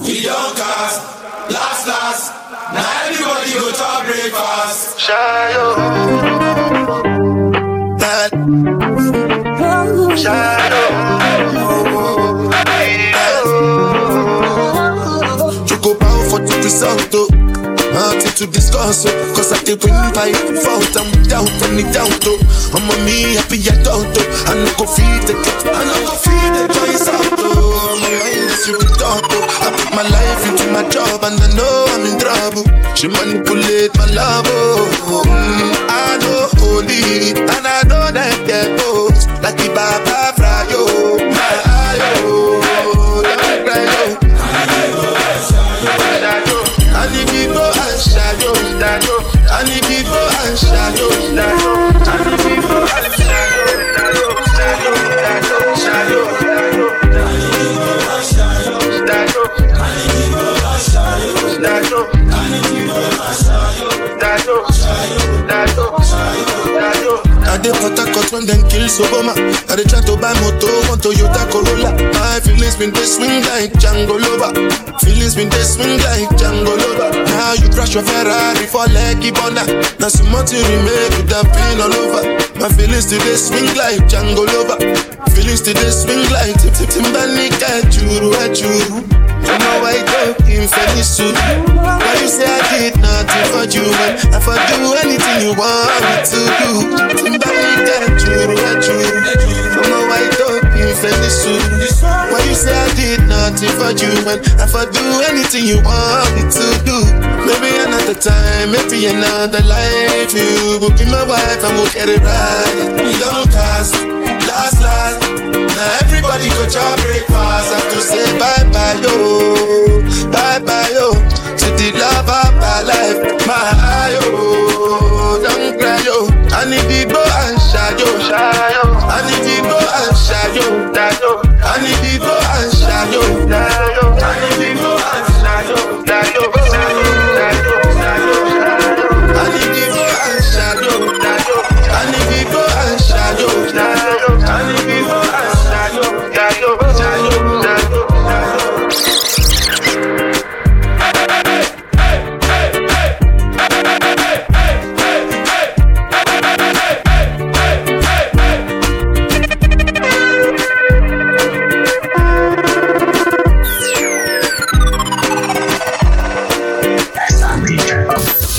We don't cast, last, last. Now everybody go to breakfast. Shadow. Shadow. You go bow for the result. Nothing to discuss, oh. Cause I did win by fault and without any doubt, oh. I'm a me happy adult, oh. I no go feed the I no go feed the choice out, oh. She manipulate my love, oh. Mm, I know holy and I know that get both. Like the Baba dey Port Harcourt when them kill Soboma. I dey try to buy moto, one Toyota Corolla. My feelings been they swing like Django Lover. Feelings been they swing like Django Lover. Now you crash your Ferrari for Lucky Bona. Now some to remake could have been all over. My feelings today swing like Django Lover. Feelings today swing like Tip Tip at you, at you. Know I talking funny soon. Why you say I did nothing for you when I for you funny soon. Why you say I did nothing for you when I do anything you want me to do? Maybe another time, maybe another life. You will be my wife and we'll get it right. Don't cast, last, last. Now everybody go to breakfast. Oh.